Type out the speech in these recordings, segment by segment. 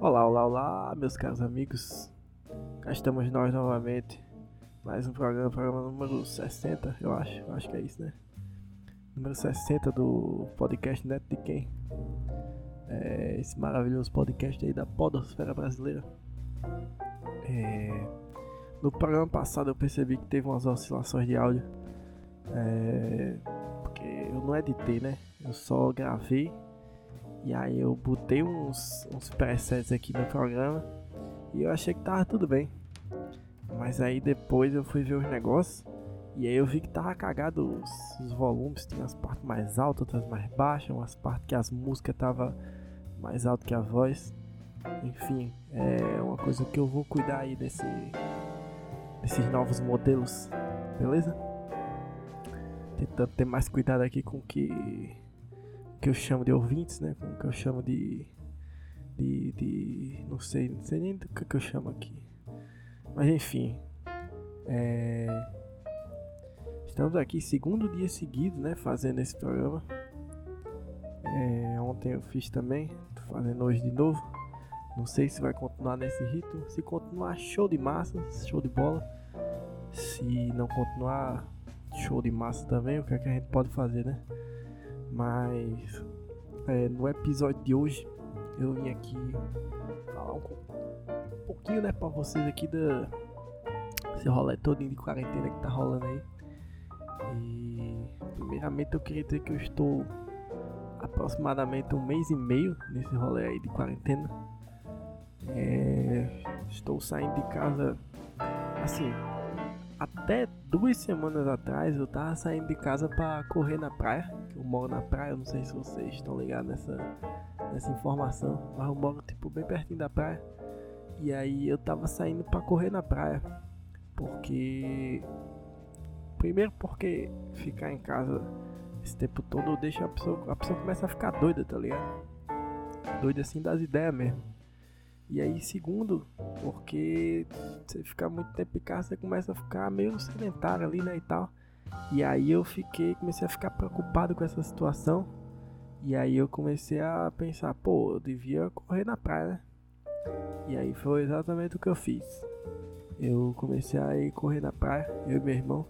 Olá, olá, olá, meus caros amigos. Cá estamos nós novamente. Mais um programa, programa número 60, eu acho. Eu acho que é isso, né? Número 60 do podcast Neto de Quem? É, esse maravilhoso podcast aí da Podosfera Brasileira. É, no programa passado eu percebi que teve umas oscilações de áudio. É, porque eu não editei, né? Eu só gravei e aí eu botei uns, uns presets aqui no programa e eu achei que tava tudo bem. Mas aí depois eu fui ver os negócios e aí eu vi que tava cagado os, os volumes, tinha as partes mais altas, outras mais baixas, umas partes que as músicas tava mais alto que a voz. Enfim, é uma coisa que eu vou cuidar aí desse, desses novos modelos, beleza? Tentando ter mais cuidado aqui com que que eu chamo de ouvintes, né? Com o que eu chamo de, de, de não sei, não sei nem do que, que eu chamo aqui. Mas enfim, é, estamos aqui segundo dia seguido, né? Fazendo esse programa. É, ontem eu fiz também, tô fazendo hoje de novo. Não sei se vai continuar nesse ritmo. Se continuar, show de massa, show de bola. Se não continuar, show de massa também. O que é que a gente pode fazer, né? Mas é, no episódio de hoje eu vim aqui falar um, um pouquinho né, pra vocês aqui da esse rolê todo de quarentena que tá rolando aí. E primeiramente eu queria dizer que eu estou aproximadamente um mês e meio nesse rolê aí de quarentena. É, estou saindo de casa assim, até duas semanas atrás eu tava saindo de casa para correr na praia. Eu moro na praia, não sei se vocês estão ligados nessa, nessa informação, mas eu moro tipo bem pertinho da praia. E aí eu tava saindo para correr na praia. Porque primeiro porque ficar em casa esse tempo todo deixa a pessoa, a pessoa começa a ficar doida, tá ligado? Doida assim das ideias mesmo. E aí, segundo, porque você ficar muito tempo em casa, você começa a ficar meio sedentário ali, né, e tal. E aí eu fiquei, comecei a ficar preocupado com essa situação. E aí eu comecei a pensar, pô, eu devia correr na praia, né? E aí foi exatamente o que eu fiz. Eu comecei a ir correr na praia, eu e meu irmão.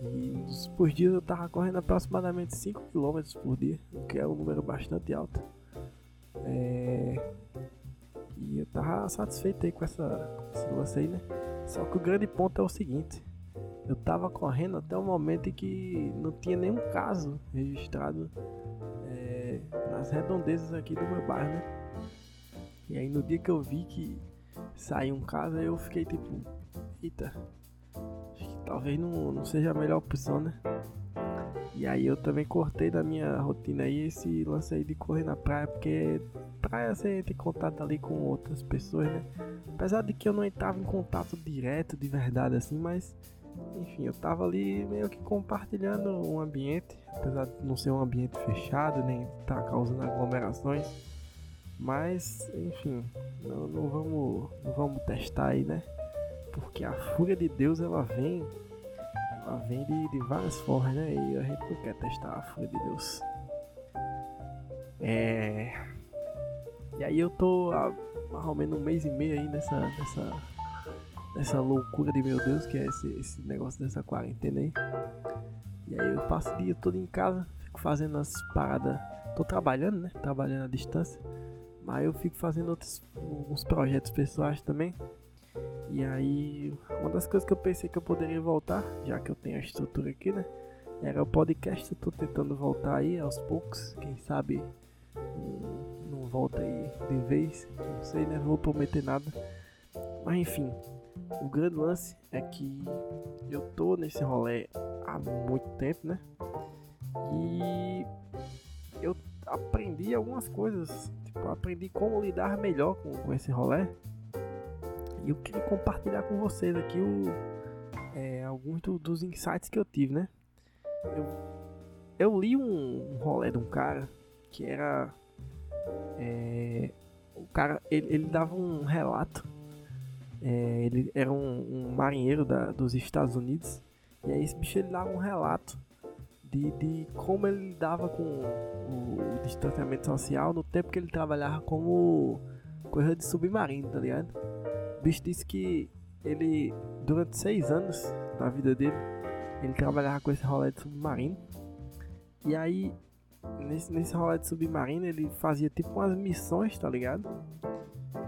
E por dias eu tava correndo aproximadamente 5 km por dia, o que é um número bastante alto. É... E eu tava satisfeito aí com essa, esse lance aí, né? Só que o grande ponto é o seguinte. Eu tava correndo até o momento em que não tinha nenhum caso registrado é, nas redondezas aqui do meu bairro, né? E aí no dia que eu vi que saiu um caso, eu fiquei tipo, eita, acho que talvez não, não seja a melhor opção, né? E aí eu também cortei da minha rotina aí esse lance aí de correr na praia, porque praia você tem contato ali com outras pessoas, né? Apesar de que eu não entrava em contato direto, de verdade, assim, mas enfim, eu tava ali meio que compartilhando um ambiente, apesar de não ser um ambiente fechado, nem tá causando aglomerações. Mas, enfim, não, não, vamos, não vamos testar aí, né? Porque a fúria de Deus ela vem, ela vem de, de várias formas, né? E a gente não quer testar a fúria de Deus. É. E aí eu tô há mais ou menos um mês e meio aí nessa, nessa, nessa loucura de meu Deus, que é esse, esse negócio dessa quarentena aí. E aí eu passo o dia todo em casa, fico fazendo as paradas. Tô trabalhando, né? Trabalhando à distância. Mas eu fico fazendo outros uns projetos pessoais também. E aí, uma das coisas que eu pensei que eu poderia voltar, já que eu tenho a estrutura aqui, né? Era o podcast. Eu tô tentando voltar aí aos poucos. Quem sabe volta aí de vez. Não sei, né? Não vou prometer nada. Mas enfim, o grande lance é que eu tô nesse rolê há muito tempo, né? E eu aprendi algumas coisas. Tipo, aprendi como lidar melhor com, com esse rolê. E eu queria compartilhar com vocês aqui o, é, alguns do, dos insights que eu tive, né? Eu, eu li um, um rolê de um cara que era é, o cara, ele, ele, dava um relato. É, ele era um, um marinheiro da, dos Estados Unidos. E aí esse bicho ele dava um relato de, de como ele lidava com o, o, distanciamento social no tempo que ele trabalhava como coisa de submarino, tá ligado? O bicho disse que ele, durante seis anos da vida dele, ele trabalhava com esse rolê de submarino. E aí, nesse, nesse rolê de submarino, ele fazia tipo umas missões, tá ligado?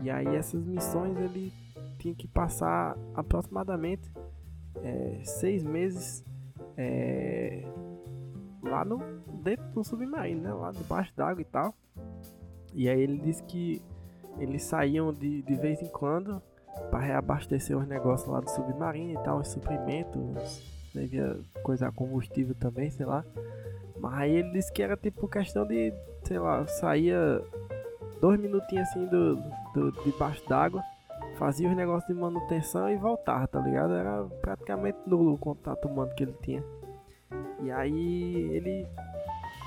E aí, essas missões ele tinha que passar aproximadamente é, seis meses é, lá no dentro do submarino, né? Lá debaixo d'água e tal. E aí ele disse que eles saíam de, de vez em quando para reabastecer os negócios lá do submarino e tal, os suprimentos, devia coisa combustível também, sei lá. Mas aí ele disse que era tipo questão de, sei lá, saía dois minutinhos assim do, do debaixo d'água, fazia os negócios de manutenção e voltava, tá ligado? Era praticamente nulo o contato humano que ele tinha. E aí ele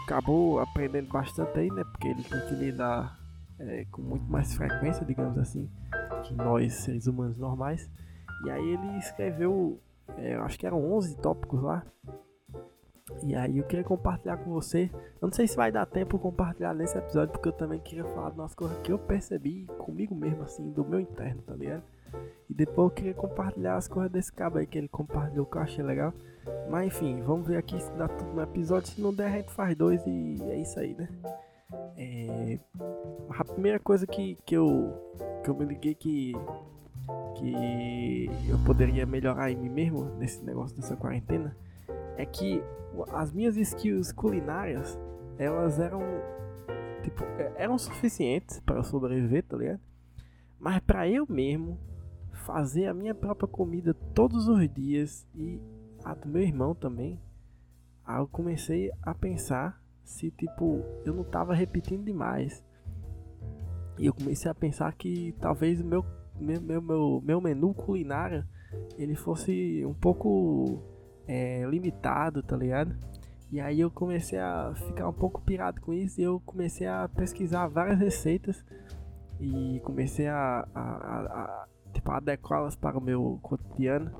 acabou aprendendo bastante aí, né? Porque ele tem que lidar é, com muito mais frequência, digamos assim, que nós seres humanos normais. E aí ele escreveu, é, acho que eram 11 tópicos lá. E aí eu queria compartilhar com você. Eu não sei se vai dar tempo compartilhar nesse episódio, porque eu também queria falar de umas coisas que eu percebi comigo mesmo, assim, do meu interno, tá ligado? E depois eu queria compartilhar as coisas desse cabo aí que ele compartilhou que eu achei legal. Mas enfim, vamos ver aqui se dá tudo no episódio. Se não der, a gente faz dois e é isso aí, né? É... A primeira coisa que, que, eu, que eu me liguei que, que eu poderia melhorar em mim mesmo nesse negócio dessa quarentena é que as minhas skills culinárias elas eram tipo é, eram suficientes para sobreviver, tá ligado? Mas para eu mesmo fazer a minha própria comida todos os dias e a do meu irmão também, aí eu comecei a pensar se tipo eu não tava repetindo demais. E eu comecei a pensar que talvez o meu meu, meu, meu, menu culinário ele fosse um pouco é, limitado, tá ligado? E aí eu comecei a ficar um pouco pirado com isso e eu comecei a pesquisar várias receitas e comecei a, a, a, a tipo, adequá-las para o meu cotidiano.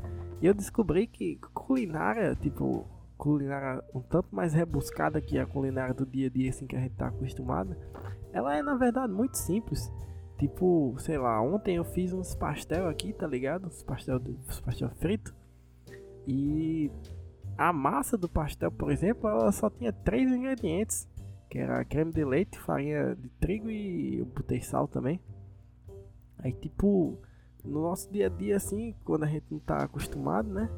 E eu descobri que culinária, tipo, culinária um tanto mais rebuscada que a culinária do dia a dia, assim, que a gente tá acostumado, ela é na verdade muito simples. Tipo, sei lá, ontem eu fiz uns pastel aqui, tá ligado? Uns pastel, uns pastel frito. E a massa do pastel, por exemplo, ela só tinha três ingredientes, que era creme de leite, farinha de trigo e eu botei sal também. Aí tipo, no nosso dia a dia assim, quando a gente não tá acostumado, né?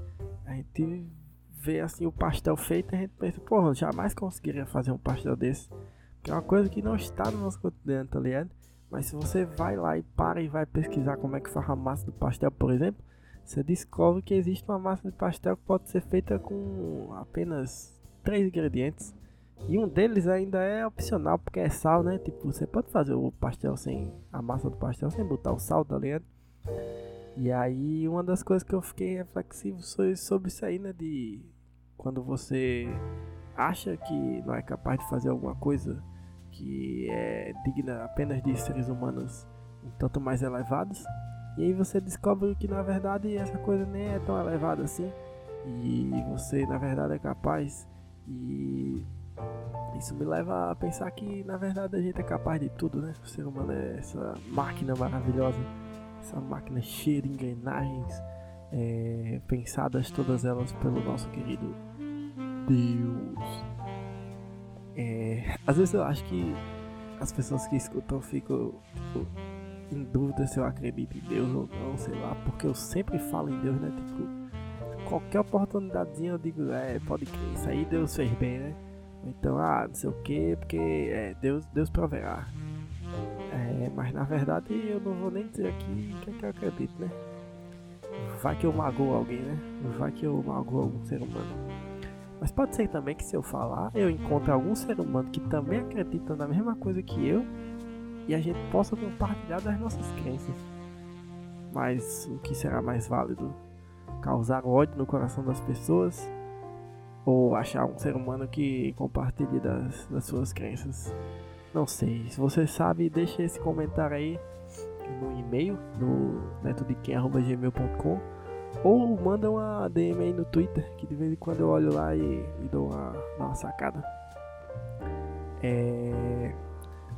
A gente vê assim o pastel feito a gente pensa, porra, jamais conseguiria fazer um pastel desse. Que é uma coisa que não está no nosso cotidiano, tá ligado? Mas se você vai lá e para e vai pesquisar como é que faz a massa do pastel, por exemplo, você descobre que existe uma massa de pastel que pode ser feita com apenas três ingredientes. E um deles ainda é opcional, porque é sal, né? Tipo, você pode fazer o pastel sem a massa do pastel sem botar o sal, tá ligado? E aí, uma das coisas que eu fiquei reflexivo sobre isso aí, né? De quando você acha que não é capaz de fazer alguma coisa que é digna apenas de seres humanos um tanto mais elevados, e aí você descobre que na verdade essa coisa nem é tão elevada assim. E você na verdade é capaz. E isso me leva a pensar que na verdade a gente é capaz de tudo, né? O ser humano é essa máquina maravilhosa, essa máquina cheia de engrenagens, é, pensadas todas elas pelo nosso querido Deus. É, às vezes eu acho que as pessoas que escutam ficam tipo, em dúvida se eu acredito em Deus ou não, sei lá, porque eu sempre falo em Deus, né? Tipo, qualquer oportunidadezinha eu digo, é, pode crer, isso aí Deus fez bem, né? Então, ah, não sei o que, porque é, Deus, Deus proverá. É, mas na verdade eu não vou nem dizer aqui o que, é que eu acredito, né? Vai que eu magoo alguém, né? Vai que eu magoo algum ser humano. Mas pode ser também que se eu falar, eu encontre algum ser humano que também acredita na mesma coisa que eu e a gente possa compartilhar das nossas crenças. Mas o que será mais válido? Causar ódio no coração das pessoas ou achar um ser humano que compartilhe das, das suas crenças? Não sei. Se você sabe, deixa esse comentário aí no e-mail no netodequem.gmail.com ou manda uma DM aí no Twitter, que de vez em quando eu olho lá e, e dou uma, uma sacada. É...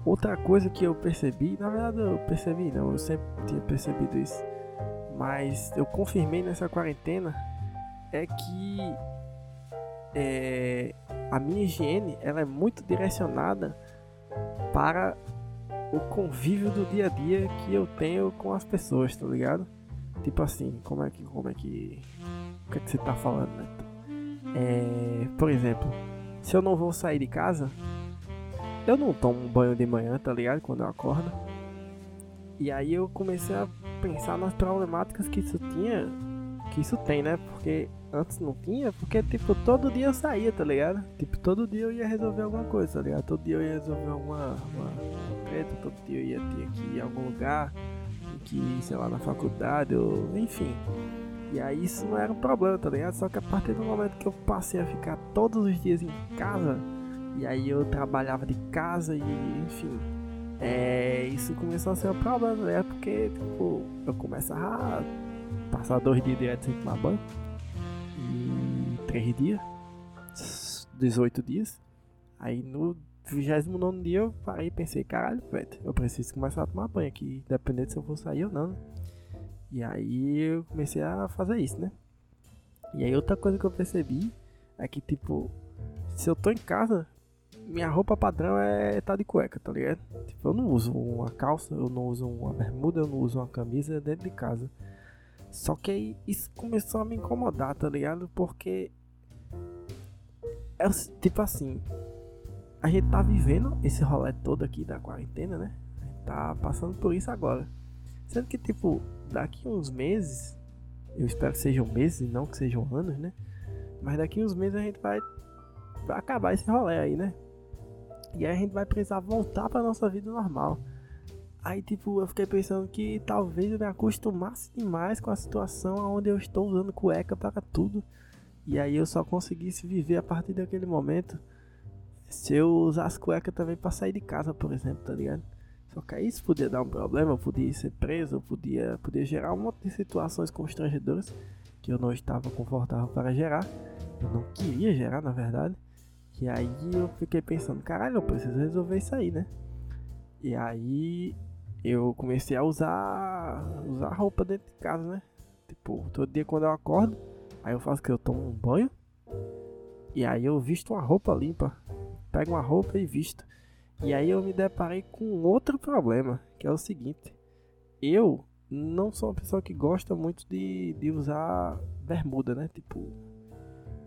outra coisa que eu percebi, na verdade eu percebi não, eu sempre tinha percebido isso, mas eu confirmei nessa quarentena é que é, a minha higiene ela é muito direcionada para o convívio do dia a dia que eu tenho com as pessoas, tá ligado? Tipo assim, como é que. Como é que. O que, é que você tá falando, né? É, por exemplo, se eu não vou sair de casa, eu não tomo um banho de manhã, tá ligado? Quando eu acordo. E aí eu comecei a pensar nas problemáticas que isso tinha. Que isso tem, né? Porque antes não tinha, porque tipo, todo dia eu saía, tá ligado? Tipo, todo dia eu ia resolver alguma coisa, tá ligado? Todo dia eu ia resolver alguma uma treta, todo dia eu ia ter que ir em algum lugar, que sei lá, na faculdade, ou enfim. E aí isso não era um problema, tá ligado? Só que a partir do momento que eu passei a ficar todos os dias em casa, e aí eu trabalhava de casa e enfim. É, isso começou a ser um problema, né? Porque tipo, eu começava a passar dois dias direto sem tomar banho e três dias, 18 dias. Aí no 29 dia eu parei e pensei, caralho, velho, eu preciso começar a tomar banho aqui, independente se eu vou sair ou não. E aí eu comecei a fazer isso, né? E aí outra coisa que eu percebi é que, tipo, se eu tô em casa, minha roupa padrão é tá de cueca, tá ligado? Tipo, eu não uso uma calça, eu não uso uma bermuda, eu não uso uma camisa dentro de casa. Só que aí isso começou a me incomodar, tá ligado? Porque. É tipo assim. A gente tá vivendo esse rolê todo aqui da quarentena, né? Tá passando por isso agora. Sendo que, tipo, daqui uns meses. Eu espero que sejam meses e não que sejam anos, né? Mas daqui uns meses a gente vai, vai acabar esse rolê aí, né? E aí a gente vai precisar voltar pra nossa vida normal. Aí, tipo, eu fiquei pensando que talvez eu me acostumasse demais com a situação onde eu estou usando cueca para tudo. E aí eu só conseguisse viver a partir daquele momento se eu usasse cueca também para sair de casa, por exemplo, tá ligado? Só que aí isso podia dar um problema, eu podia ser preso, eu podia, podia gerar um monte de situações constrangedoras que eu não estava confortável para gerar. Eu não queria gerar, na verdade. E aí eu fiquei pensando, caralho, eu preciso resolver isso aí, né? E aí eu comecei a usar usar roupa dentro de casa, né? Tipo, todo dia quando eu acordo, aí eu faço que eu tomo um banho e aí eu visto uma roupa limpa, pego uma roupa e visto. E aí eu me deparei com outro problema, que é o seguinte: eu não sou uma pessoa que gosta muito de, de usar bermuda, né? Tipo,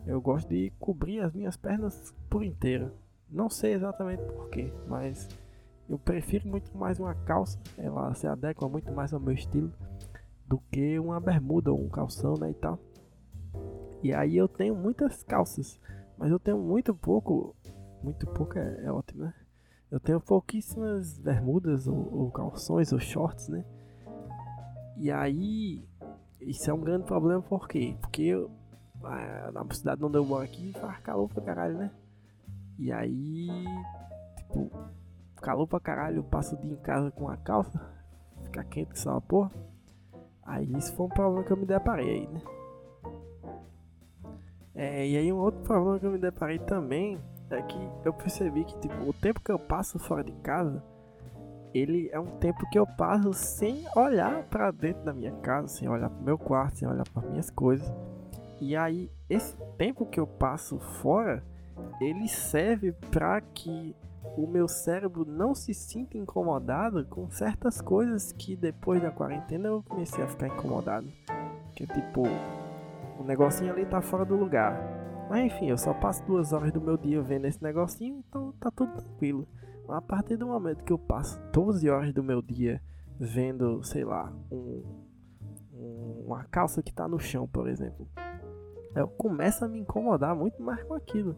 eu gosto de cobrir as minhas pernas por inteira. Não sei exatamente porquê, mas eu prefiro muito mais uma calça, ela se adequa muito mais ao meu estilo do que uma bermuda ou um calção, né, e tal. E aí eu tenho muitas calças, mas eu tenho muito pouco, muito pouco é, é ótimo, né? Eu tenho pouquíssimas bermudas ou, ou, calções ou shorts, né? E aí isso é um grande problema por quê? Porque eu, ah, na cidade onde eu moro aqui faz calor pra caralho, né? E aí, tipo, calor pra caralho, eu passo o dia em casa com a calça, fica quente que só uma porra. Aí isso foi um problema que eu me deparei aí, né? É, e aí um outro problema que eu me deparei também é que eu percebi que tipo, o tempo que eu passo fora de casa, ele é um tempo que eu passo sem olhar para dentro da minha casa, sem olhar pro meu quarto, sem olhar para minhas coisas. E aí esse tempo que eu passo fora, ele serve para que o meu cérebro não se sinta incomodado com certas coisas que depois da quarentena eu comecei a ficar incomodado. Que é tipo, o negocinho ali tá fora do lugar. Mas enfim, eu só passo duas horas do meu dia vendo esse negocinho, então tá tudo tranquilo. Mas a partir do momento que eu passo 12 horas do meu dia vendo, sei lá, um, um, uma calça que tá no chão, por exemplo, eu começo a me incomodar muito mais com aquilo.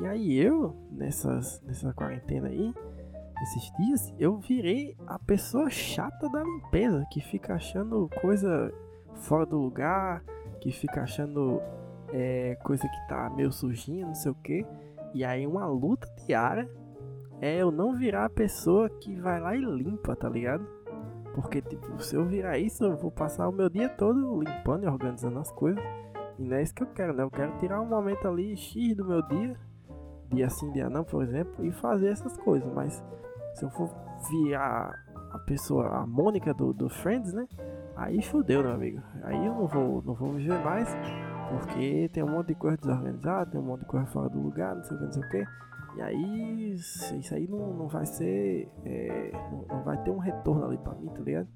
E aí eu, nessas, nessa quarentena aí, esses dias, eu virei a pessoa chata da limpeza, que fica achando coisa fora do lugar, que fica achando é, coisa que tá meio sujinha, não sei o que. E aí uma luta diária é eu não virar a pessoa que vai lá e limpa, tá ligado? Porque, tipo, se eu virar isso, eu vou passar o meu dia todo limpando e organizando as coisas. E não é isso que eu quero, né? Eu quero tirar um momento ali X do meu dia dia sim, dia não, por exemplo, e fazer essas coisas. Mas Se eu for virar a pessoa, a Mônica do, do Friends, né? Aí fudeu, meu amigo. Aí eu não vou, não vou viver mais, porque tem um monte de coisa desorganizada, tem um monte de coisa fora do lugar, não sei o que, não sei o que. E aí, isso aí não, não vai ser. É, não vai ter um retorno ali pra mim, tá ligado?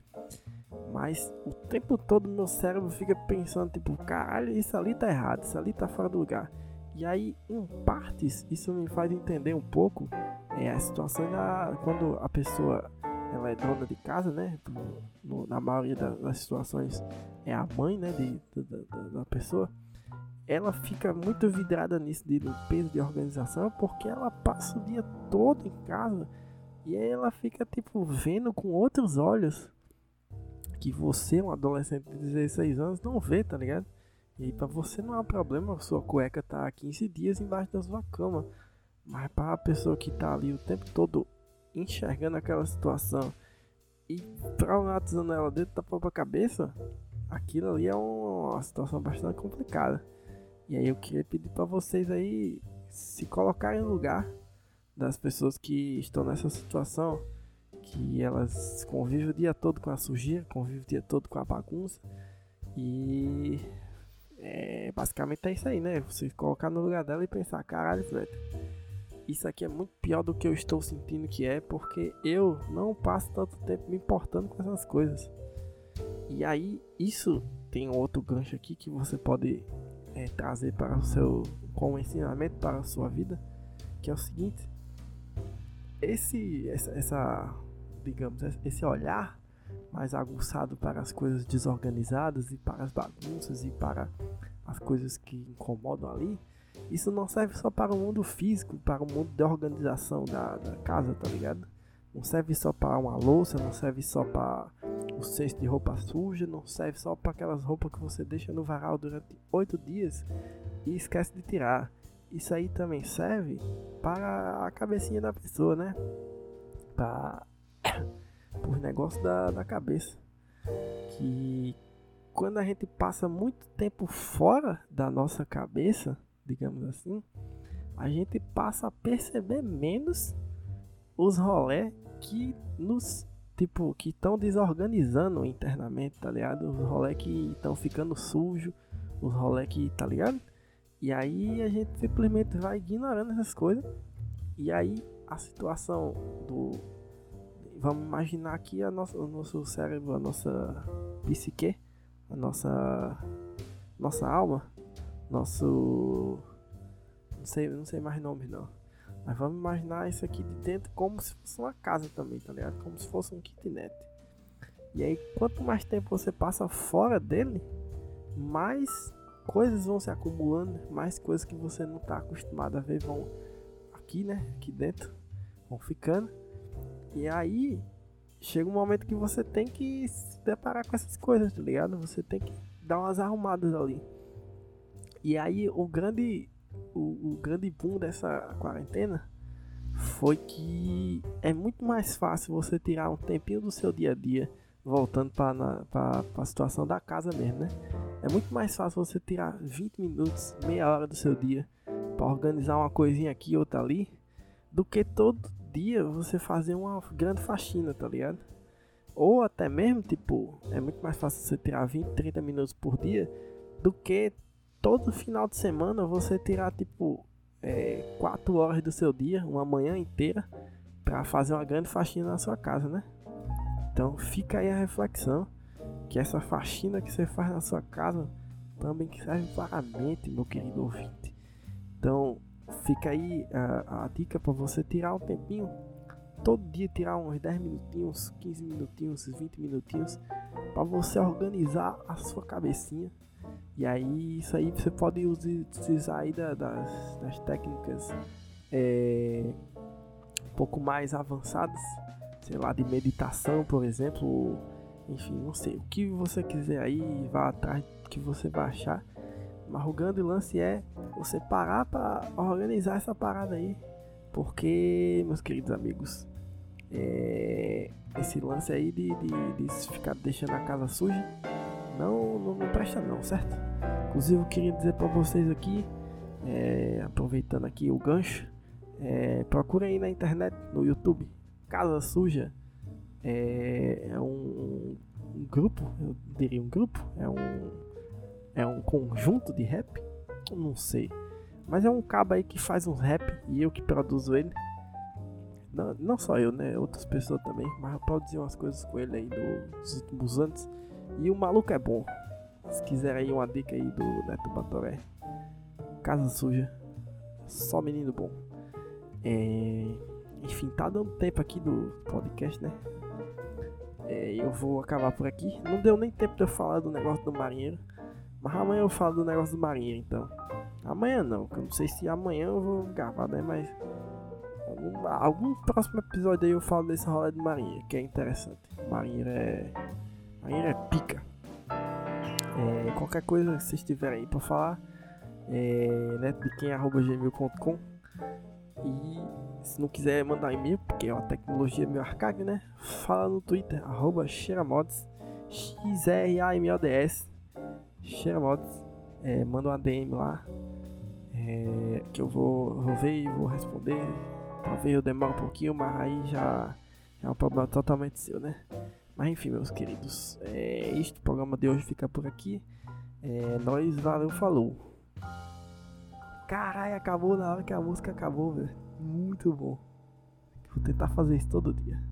Mas o tempo todo meu cérebro fica pensando, tipo, caralho, isso ali tá errado, isso ali tá fora do lugar. E aí, em partes, isso me faz entender um pouco é, a situação da, quando a pessoa ela é dona de casa, né? No, na maioria das, das, situações é a mãe, né? De, de, da, da pessoa. Ela fica muito vidrada nisso de limpeza, de organização, porque ela passa o dia todo em casa e aí ela fica, tipo, vendo com outros olhos que você, um adolescente de 16 anos, não vê, tá ligado? E pra você não é um problema sua cueca tá 15 dias embaixo da sua cama. Mas para a pessoa que tá ali o tempo todo enxergando aquela situação e traumatizando ela dentro da própria cabeça, aquilo ali é uma situação bastante complicada. E aí eu queria pedir para vocês aí se colocarem no lugar das pessoas que estão nessa situação, que elas convivem o dia todo com a sujeira, convivem o dia todo com a bagunça e é, basicamente é isso aí, né? Você colocar no lugar dela e pensar, caralho, velho, isso aqui é muito pior do que eu estou sentindo que é, porque eu não passo tanto tempo me importando com essas coisas. E aí, isso tem outro gancho aqui que você pode é, trazer para o seu como ensinamento para a sua vida, que é o seguinte: esse, essa, essa digamos, esse olhar mais aguçado para as coisas desorganizadas e para as bagunças e para as coisas que incomodam ali isso não serve só para o mundo físico, para o mundo de organização da, da casa, tá ligado? Não serve só para uma louça, não serve só para o cesto de roupa suja, não serve só para aquelas roupas que você deixa no varal durante oito dias e esquece de tirar. Isso aí também serve para a cabecinha da pessoa, né? Para os negócios da, da cabeça. Que quando a gente passa muito tempo fora da nossa cabeça, digamos assim, a gente passa a perceber menos os rolé que nos tipo que estão desorganizando internamente, tá ligado? Os rolé que estão ficando sujo, os rolé que, tá ligado? E aí a gente simplesmente vai ignorando essas coisas. E aí a situação do vamos imaginar aqui a nossa, o nosso cérebro, a nossa psique, a nossa nossa alma nosso. Não sei, não sei mais nome não. Mas vamos imaginar isso aqui de dentro como se fosse uma casa também, tá ligado? Como se fosse um kitnet. E aí, quanto mais tempo você passa fora dele, mais coisas vão se acumulando, mais coisas que você não está acostumado a ver vão aqui, né? Aqui dentro, vão ficando. E aí, chega um momento que você tem que se deparar com essas coisas, tá ligado? Você tem que dar umas arrumadas ali. E aí o grande, o, o grande boom dessa quarentena foi que é muito mais fácil você tirar um tempinho do seu dia a dia, voltando para a situação da casa mesmo, né? É muito mais fácil você tirar 20 minutos, meia hora do seu dia para organizar uma coisinha aqui outra ali, do que todo dia você fazer uma grande faxina, tá ligado? Ou até mesmo, tipo, é muito mais fácil você tirar 20, 30 minutos por dia do que todo final de semana você tirar tipo é, 4 horas do seu dia, uma manhã inteira, para fazer uma grande faxina na sua casa, né? Então fica aí a reflexão que essa faxina que você faz na sua casa também serve para a mente, meu querido ouvinte. Então fica aí a, a dica para você tirar um tempinho, todo dia tirar uns 10 minutinhos, 15 minutinhos, 20 minutinhos, para você organizar a sua cabecinha e aí, isso aí você pode utilizar aí da, das, das técnicas é, um pouco mais avançadas, sei lá, de meditação, por exemplo, enfim, não sei, o que você quiser aí, vá atrás que você vai achar. Mas o grande lance é você parar para organizar essa parada aí, porque, meus queridos amigos, é, esse lance aí de, de, de ficar deixando a casa suja não, não, não presta não, certo? Inclusive eu queria dizer para vocês aqui, é, aproveitando aqui o gancho, é, procurem aí na internet, no YouTube, Casa Suja é, é um, um, grupo, eu diria um grupo, é um, é um conjunto de rap, não sei. Mas é um cabo aí que faz um rap e eu que produzo ele. Não, não só eu, né? Outras pessoas também. Mas eu produzi umas coisas com ele aí nos últimos anos. E o maluco é bom. Se quiser aí uma dica aí do Neto Batoré. Casa Suja. Só menino bom. É... Enfim, tá dando tempo aqui do podcast, né? É, eu vou acabar por aqui. Não deu nem tempo de eu falar do negócio do marinheiro. Mas amanhã eu falo do negócio do marinheiro, então. Amanhã não, eu não sei se amanhã eu vou gravar, né? Mas. Algum, algum próximo episódio aí eu falo desse rolê do marinheiro, que é interessante. Marinheiro é. Marinheiro é pica. É, qualquer coisa que vocês tiverem aí pra falar, é netbiquem.gmail.com e se não quiser mandar e-mail, porque é uma tecnologia meio arcaica, né? Fala no Twitter, arroba Xeramods, X-R-A-M-O-D-S, Xeramods, é, manda uma DM lá, é, que eu vou, vou ver e vou responder. Talvez eu demore um pouquinho, mas aí já, já é um problema totalmente seu, né? Mas enfim, meus queridos, é isto. O programa de hoje fica por aqui. É, nós, valeu, falou. Caralho, acabou na hora que a música acabou, velho. Muito bom. Vou tentar fazer isso todo dia.